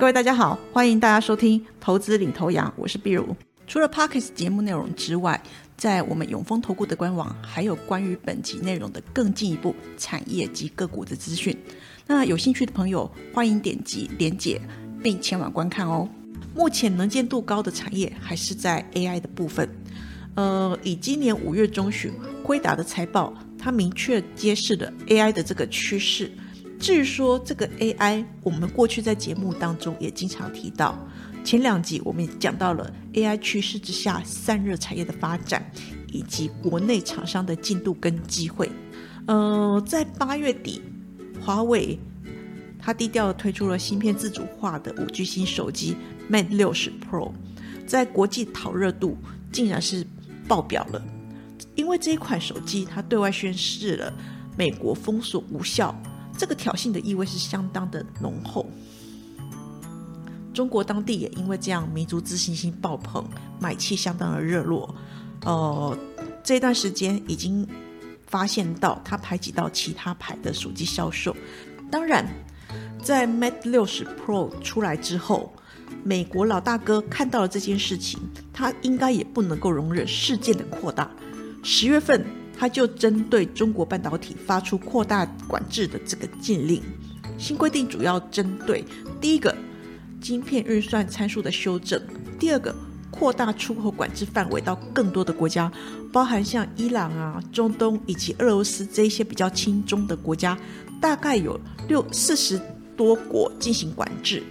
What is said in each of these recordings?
各位大家好，欢迎大家收听《投资领头羊》，我是碧如。除了 Pockets 节目内容之外，在我们永丰投顾的官网，还有关于本集内容的更进一步产业及个股的资讯。那有兴趣的朋友，欢迎点击连结并前往观看哦。目前能见度高的产业还是在 AI 的部分。呃，以今年五月中旬辉达的财报，它明确揭示了 AI 的这个趋势。至于说这个 AI，我们过去在节目当中也经常提到，前两集我们也讲到了 AI 趋势之下散热产业的发展，以及国内厂商的进度跟机会。呃，在八月底，华为它低调的推出了芯片自主化的五 G 新手机 Mate 六十 Pro，在国际讨热度竟然是爆表了，因为这一款手机它对外宣示了美国封锁无效。这个挑衅的意味是相当的浓厚。中国当地也因为这样民族自信心爆棚，买气相当的热络。呃，这段时间已经发现到它排挤到其他牌的手机销售。当然，在 Mate 六十 Pro 出来之后，美国老大哥看到了这件事情，他应该也不能够容忍事件的扩大。十月份。他就针对中国半导体发出扩大管制的这个禁令，新规定主要针对第一个晶片运算参数的修正，第二个扩大出口管制范围到更多的国家，包含像伊朗啊、中东以及俄罗斯这一些比较轻中的国家，大概有六四十多国进行管制。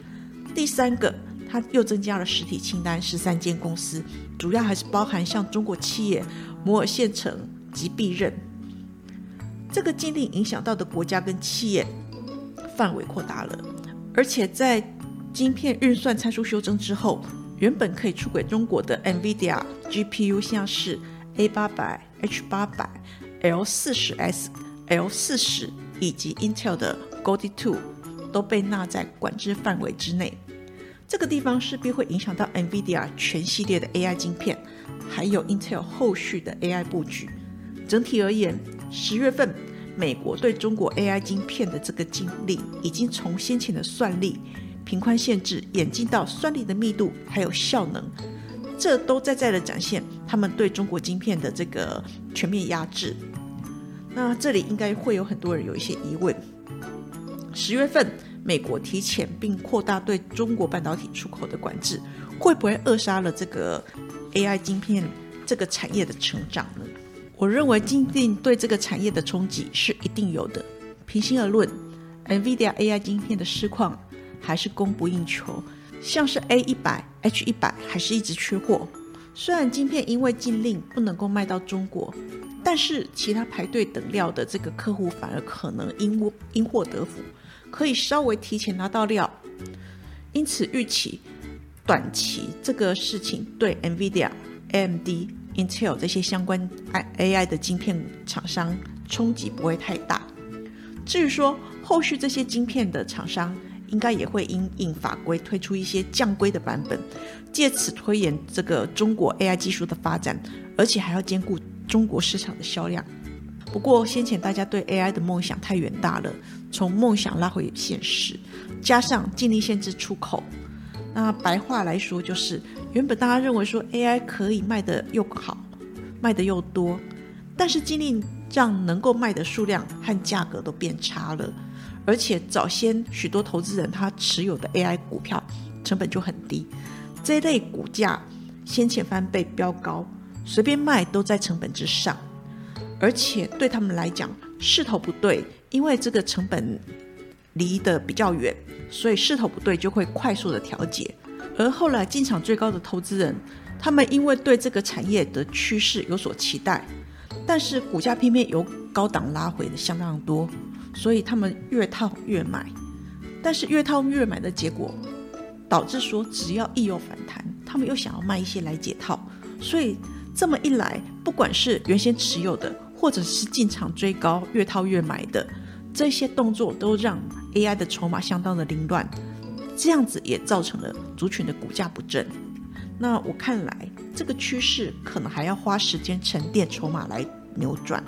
第三个，他又增加了实体清单十三间公司，主要还是包含像中国企业摩尔县城。及必认，这个禁令影响到的国家跟企业范围扩大了，而且在晶片运算参数修正之后，原本可以出轨中国的 NVIDIA GPU，像是 A 八百、H 八百、L 四十 S、L 四十以及 Intel 的 Goldie Two 都被纳在管制范围之内。这个地方势必会影响到 NVIDIA 全系列的 AI 晶片，还有 Intel 后续的 AI 布局。整体而言，十月份美国对中国 AI 晶片的这个禁令，已经从先前的算力、频宽限制，演进到算力的密度还有效能，这都在在的展现他们对中国晶片的这个全面压制。那这里应该会有很多人有一些疑问：十月份美国提前并扩大对中国半导体出口的管制，会不会扼杀了这个 AI 晶片这个产业的成长呢？我认为禁令对这个产业的冲击是一定有的。平心而论，NVIDIA AI 晶片的市况还是供不应求，像是 A 一百、H 一百还是一直缺货。虽然晶片因为禁令不能够卖到中国，但是其他排队等料的这个客户反而可能因因祸得福，可以稍微提前拿到料。因此预期短期这个事情对 NVIDIA、AMD。Intel 这些相关 AI 的晶片厂商冲击不会太大。至于说后续这些晶片的厂商，应该也会因应法规推出一些降规的版本，借此推延这个中国 AI 技术的发展，而且还要兼顾中国市场的销量。不过先前大家对 AI 的梦想太远大了，从梦想拉回现实，加上禁令限制出口。那白话来说，就是原本大家认为说 AI 可以卖的又好，卖的又多，但是禁令让能够卖的数量和价格都变差了，而且早先许多投资人他持有的 AI 股票成本就很低，这一类股价先前翻倍飙高，随便卖都在成本之上，而且对他们来讲势头不对，因为这个成本。离得比较远，所以势头不对就会快速的调节。而后来进场最高的投资人，他们因为对这个产业的趋势有所期待，但是股价偏偏由高档拉回的相当多，所以他们越套越买。但是越套越买的结果，导致说只要一有反弹，他们又想要卖一些来解套，所以这么一来，不管是原先持有的，或者是进场追高越套越买的，这些动作都让 AI 的筹码相当的凌乱，这样子也造成了族群的股价不振。那我看来，这个趋势可能还要花时间沉淀筹码来扭转。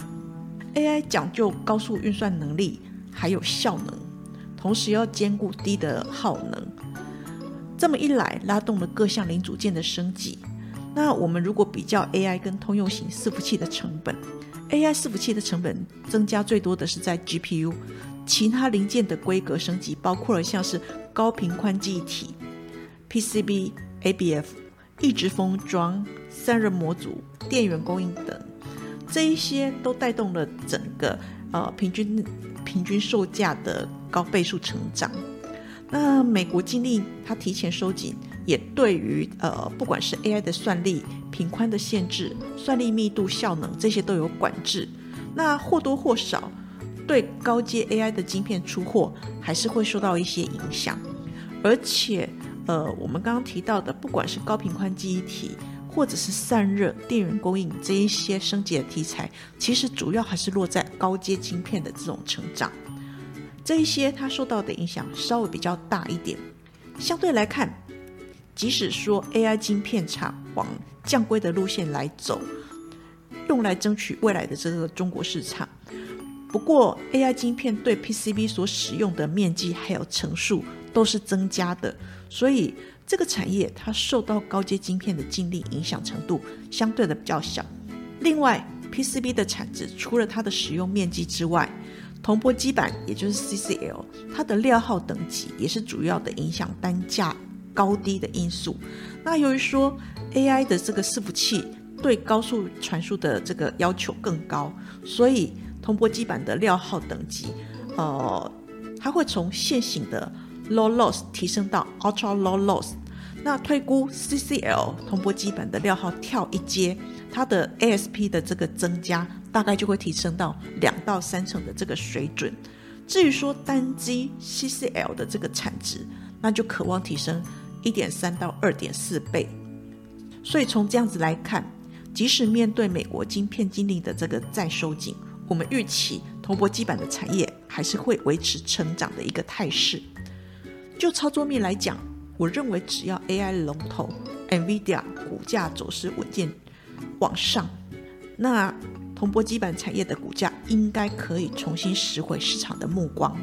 AI 讲究高速运算能力，还有效能，同时要兼顾低的耗能。这么一来，拉动了各项零组件的升级。那我们如果比较 AI 跟通用型伺服器的成本，AI 伺服器的成本增加最多的是在 GPU，其他零件的规格升级包括了像是高频宽记忆体、PCB、ABF、一直封装、散热模组、电源供应等。这一些都带动了整个呃平均平均售价的高倍数成长。那美国经历它提前收紧，也对于呃不管是 AI 的算力、频宽的限制、算力密度、效能这些都有管制。那或多或少对高阶 AI 的晶片出货还是会受到一些影响。而且呃我们刚刚提到的，不管是高频宽记忆体。或者是散热、电源供应这一些升级的题材，其实主要还是落在高阶晶片的这种成长，这一些它受到的影响稍微比较大一点。相对来看，即使说 AI 晶片厂往降规的路线来走，用来争取未来的这个中国市场，不过 AI 晶片对 PCB 所使用的面积还有层数都是增加的，所以。这个产业它受到高阶晶片的禁令影响程度相对的比较小。另外，PCB 的产值除了它的使用面积之外，铜箔基板也就是 CCL，它的料号等级也是主要的影响单价高低的因素。那由于说 AI 的这个伺服器对高速传输的这个要求更高，所以铜箔基板的料号等级，呃，它会从现行的 Low Loss 提升到 Ultra Low Loss。那推估 CCL 铜箔基板的料号跳一阶，它的 ASP 的这个增加大概就会提升到两到三成的这个水准。至于说单机 CCL 的这个产值，那就渴望提升一点三到二点四倍。所以从这样子来看，即使面对美国晶片经历的这个再收紧，我们预期铜箔基板的产业还是会维持成长的一个态势。就操作面来讲。我认为只要 AI 龙头 NVIDIA 股价走势稳健往上，那铜箔基板产业的股价应该可以重新拾回市场的目光。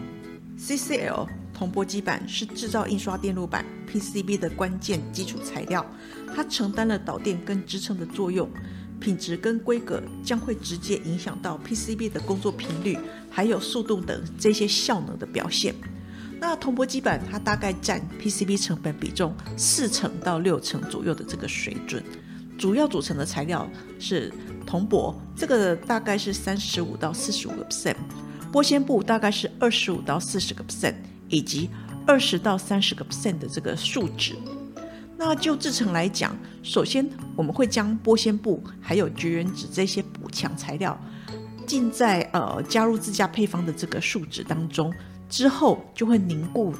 CCL 铜箔基板是制造印刷电路板 PCB 的关键基础材料，它承担了导电跟支撑的作用，品质跟规格将会直接影响到 PCB 的工作频率还有速度等这些效能的表现。那铜箔基板它大概占 PCB 成本比重四成到六成左右的这个水准，主要组成的材料是铜箔，这个大概是三十五到四十五个 percent，玻纤布大概是二十五到四十个 percent，以及二十到三十个 percent 的这个树脂。那就制成来讲，首先我们会将玻纤布还有绝缘纸这些补强材料浸在呃加入自家配方的这个树脂当中。之后就会凝固，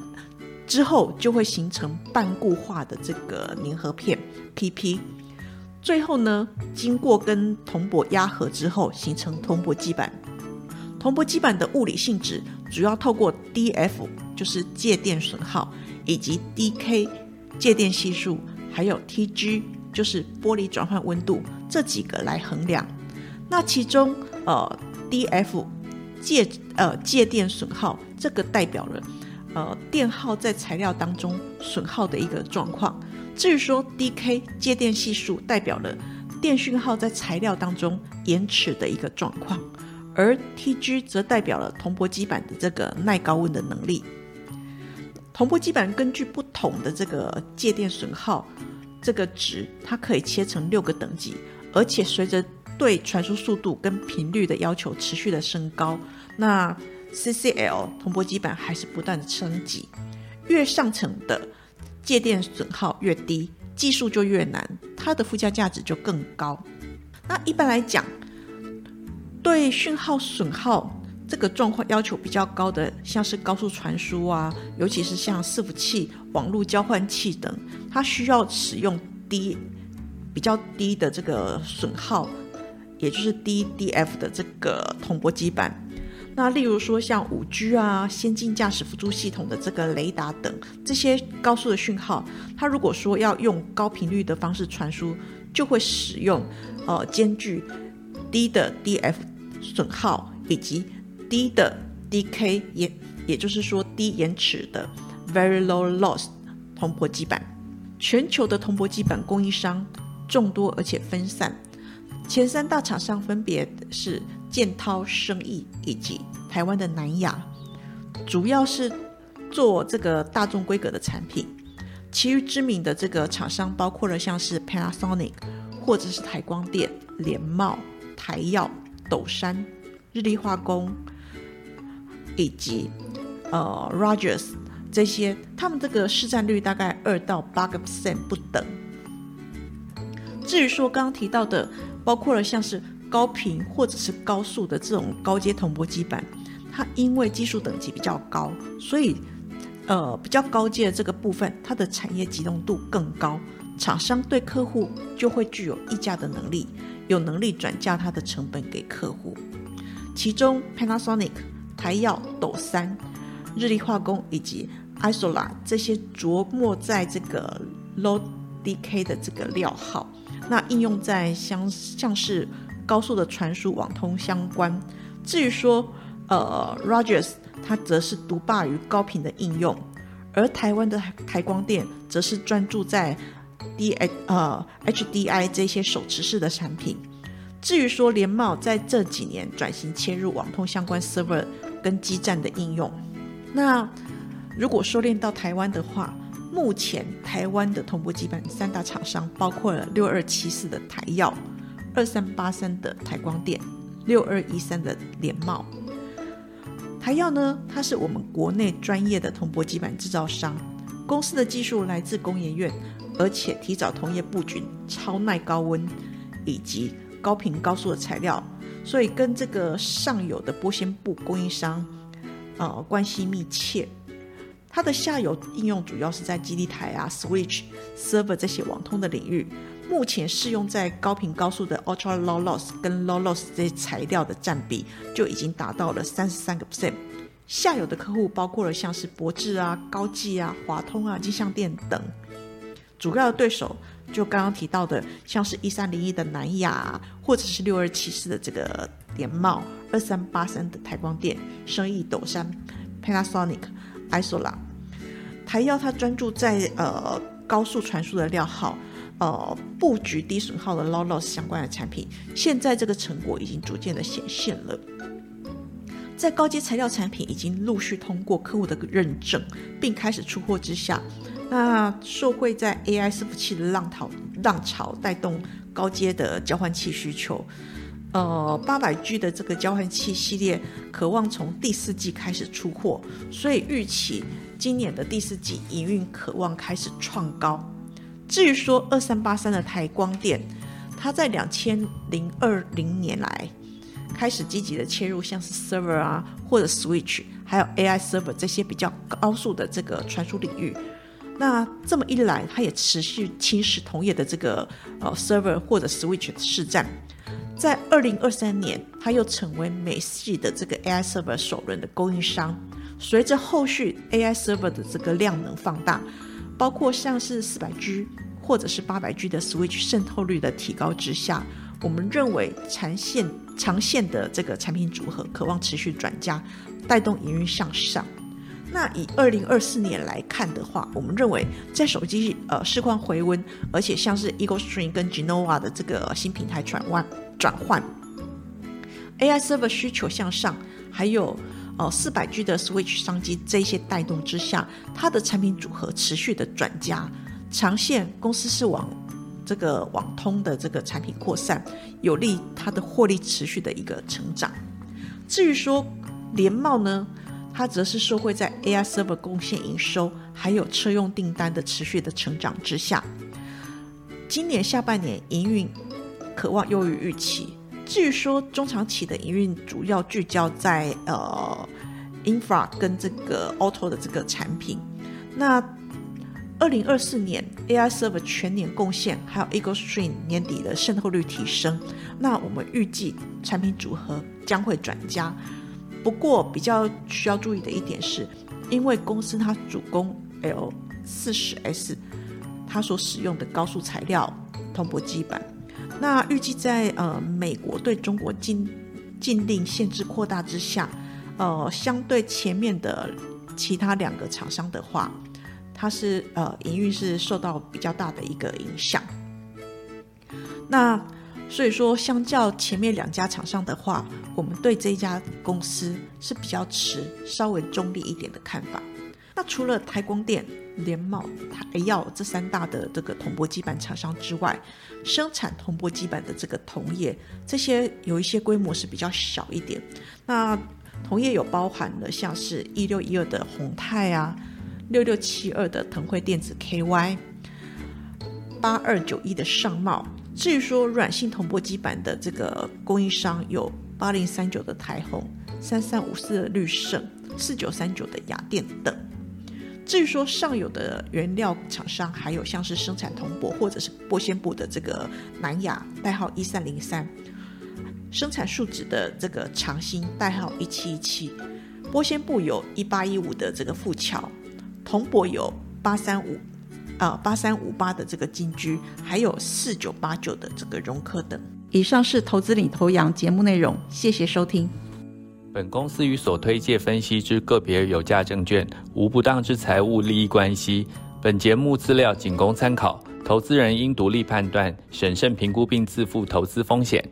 之后就会形成半固化的这个粘合片 PP。最后呢，经过跟铜箔压合之后，形成铜箔基板。铜箔基板的物理性质主要透过 DF，就是介电损耗，以及 DK 介电系数，还有 TG，就是玻璃转换温度这几个来衡量。那其中，呃，DF。介呃介电损耗，这个代表了呃电耗在材料当中损耗的一个状况。至于说 DK 介电系数，代表了电讯号在材料当中延迟的一个状况，而 TG 则代表了铜箔基板的这个耐高温的能力。铜箔基板根据不同的这个介电损耗这个值，它可以切成六个等级，而且随着对传输速度跟频率的要求持续的升高，那 CCL 铜箔基板还是不断的升级，越上层的介电损耗越低，技术就越难，它的附加价值就更高。那一般来讲，对讯号损耗这个状况要求比较高的，像是高速传输啊，尤其是像伺服器、网络交换器等，它需要使用低比较低的这个损耗，也就是 DDF 的这个铜箔基板。那例如说像五 G 啊、先进驾驶辅助系统的这个雷达等这些高速的讯号，它如果说要用高频率的方式传输，就会使用呃兼具低的 DF 损耗以及低的 DK 也也就是说低延迟的 Very Low Loss 铜箔基板。全球的铜箔基板供应商众多而且分散，前三大厂商分别是。建涛、生意以及台湾的南亚，主要是做这个大众规格的产品。其余知名的这个厂商包括了像是 Panasonic，或者是台光电、联茂、台耀、斗山、日立化工，以及呃 Rogers 这些，他们这个市占率大概二到八个 percent 不等。至于说刚刚提到的，包括了像是。高频或者是高速的这种高阶铜箔基板，它因为技术等级比较高，所以呃比较高阶的这个部分，它的产业集中度更高，厂商对客户就会具有议价的能力，有能力转嫁它的成本给客户。其中 Panasonic、台耀、斗三、日立化工以及 Isola 这些琢磨在这个 Low DK 的这个料号，那应用在像像是。高速的传输网通相关。至于说，呃，Rogers 它则是独霸于高频的应用，而台湾的台光电则是专注在 D H 呃 HDI 这些手持式的产品。至于说联茂在这几年转型切入网通相关 server 跟基站的应用。那如果收敛到台湾的话，目前台湾的同步基板三大厂商包括了六二七四的台药。二三八三的台光电，六二一三的联茂，台药呢？它是我们国内专业的铜箔基板制造商，公司的技术来自工研院，而且提早同业布局超耐高温以及高频高速的材料，所以跟这个上游的玻纤布供应商，呃，关系密切。它的下游应用主要是在基地台啊、switch、server 这些网通的领域。目前适用在高频高速的 ultra low loss 跟 low loss 这些材料的占比就已经达到了三十三个 percent。下游的客户包括了像是博智啊、高技啊、华通啊、金相电等。主要的对手就刚刚提到的，像是一三零一的南亚，或者是六二七四的这个联茂，二三八三的台光电、生意斗山、Panasonic、Isola。台药它专注在呃高速传输的料号。呃，布局低损耗的 low loss 相关的产品，现在这个成果已经逐渐的显现了。在高阶材料产品已经陆续通过客户的认证，并开始出货之下，那受惠在 AI 伺服器的浪潮浪潮带动高阶的交换器需求，呃，八百 G 的这个交换器系列渴望从第四季开始出货，所以预期今年的第四季营运渴望开始创高。至于说二三八三的台光电，它在两千零二零年来开始积极的切入，像是 server 啊或者 switch，还有 AI server 这些比较高速的这个传输领域。那这么一来，它也持续侵蚀同业的这个呃 server 或者 switch 的市占。在二零二三年，它又成为美系的这个 AI server 首轮的供应商。随着后续 AI server 的这个量能放大。包括像是四百 G 或者是八百 G 的 Switch 渗透率的提高之下，我们认为长线长线的这个产品组合渴望持续转加，带动营运向上。那以二零二四年来看的话，我们认为在手机呃市况回温，而且像是 Eagle String 跟 Genoa 的这个新平台转换转换，AI server 需求向上，还有。哦，四百 G 的 Switch 商机这些带动之下，它的产品组合持续的转加，长线公司是往这个网通的这个产品扩散，有利它的获利持续的一个成长。至于说联茂呢，它则是受惠在 AI server 贡献营收，还有车用订单的持续的成长之下，今年下半年营运渴望优于预期。至于说中长期的营运，主要聚焦在呃 infra 跟这个 auto 的这个产品。那二零二四年 AI server 全年贡献，还有 Eagle Stream 年底的渗透率提升，那我们预计产品组合将会转加。不过比较需要注意的一点是，因为公司它主攻 L 四十 S，它所使用的高速材料铜箔基板。那预计在呃美国对中国禁禁令限制扩大之下，呃相对前面的其他两个厂商的话，它是呃营运是受到比较大的一个影响。那所以说，相较前面两家厂商的话，我们对这家公司是比较持稍微中立一点的看法。那除了台光电、联茂、台耀这三大的这个铜箔基板厂商之外，生产铜箔基板的这个铜业，这些有一些规模是比较小一点。那同业有包含了像是一六一二的宏泰啊，六六七二的腾辉电子 KY，八二九一的上茂。至于说软性铜箔基板的这个供应商，有八零三九的台红、三三五四的绿盛、四九三九的雅电等。至于说上游的原料厂商，还有像是生产铜箔或者是玻纤布的这个南亚代号一三零三，生产树脂的这个长兴代号一七一七，玻纤布有一八一五的这个富桥，铜箔有八三五啊八三五八的这个金居，还有四九八九的这个荣科等。以上是投资领头羊节目内容，谢谢收听。本公司与所推介分析之个别有价证券无不当之财务利益关系。本节目资料仅供参考，投资人应独立判断、审慎评估并自负投资风险。